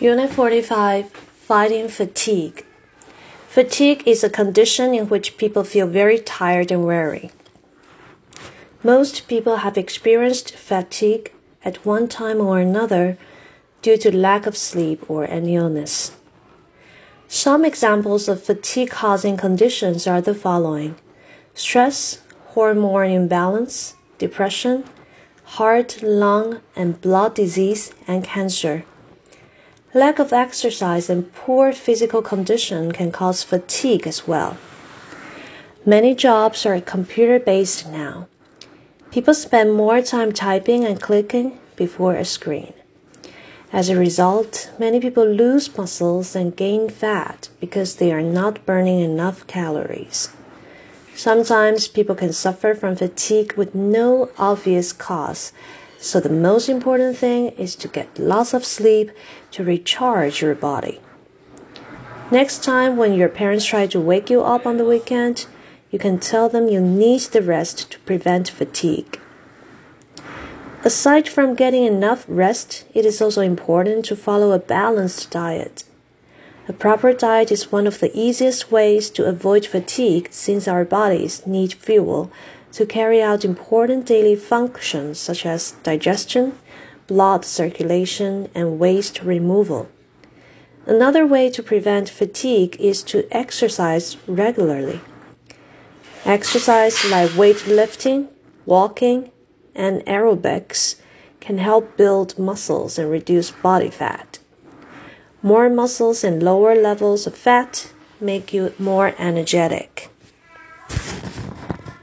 Unit 45 Fighting Fatigue. Fatigue is a condition in which people feel very tired and weary. Most people have experienced fatigue at one time or another due to lack of sleep or an illness. Some examples of fatigue causing conditions are the following stress, hormone imbalance, depression, heart, lung, and blood disease, and cancer. Lack of exercise and poor physical condition can cause fatigue as well. Many jobs are computer based now. People spend more time typing and clicking before a screen. As a result, many people lose muscles and gain fat because they are not burning enough calories. Sometimes people can suffer from fatigue with no obvious cause so the most important thing is to get lots of sleep to recharge your body. Next time when your parents try to wake you up on the weekend, you can tell them you need the rest to prevent fatigue. Aside from getting enough rest, it is also important to follow a balanced diet. A proper diet is one of the easiest ways to avoid fatigue since our bodies need fuel to carry out important daily functions such as digestion, blood circulation, and waste removal. Another way to prevent fatigue is to exercise regularly. Exercise like weightlifting, walking, and aerobics can help build muscles and reduce body fat. More muscles and lower levels of fat make you more energetic.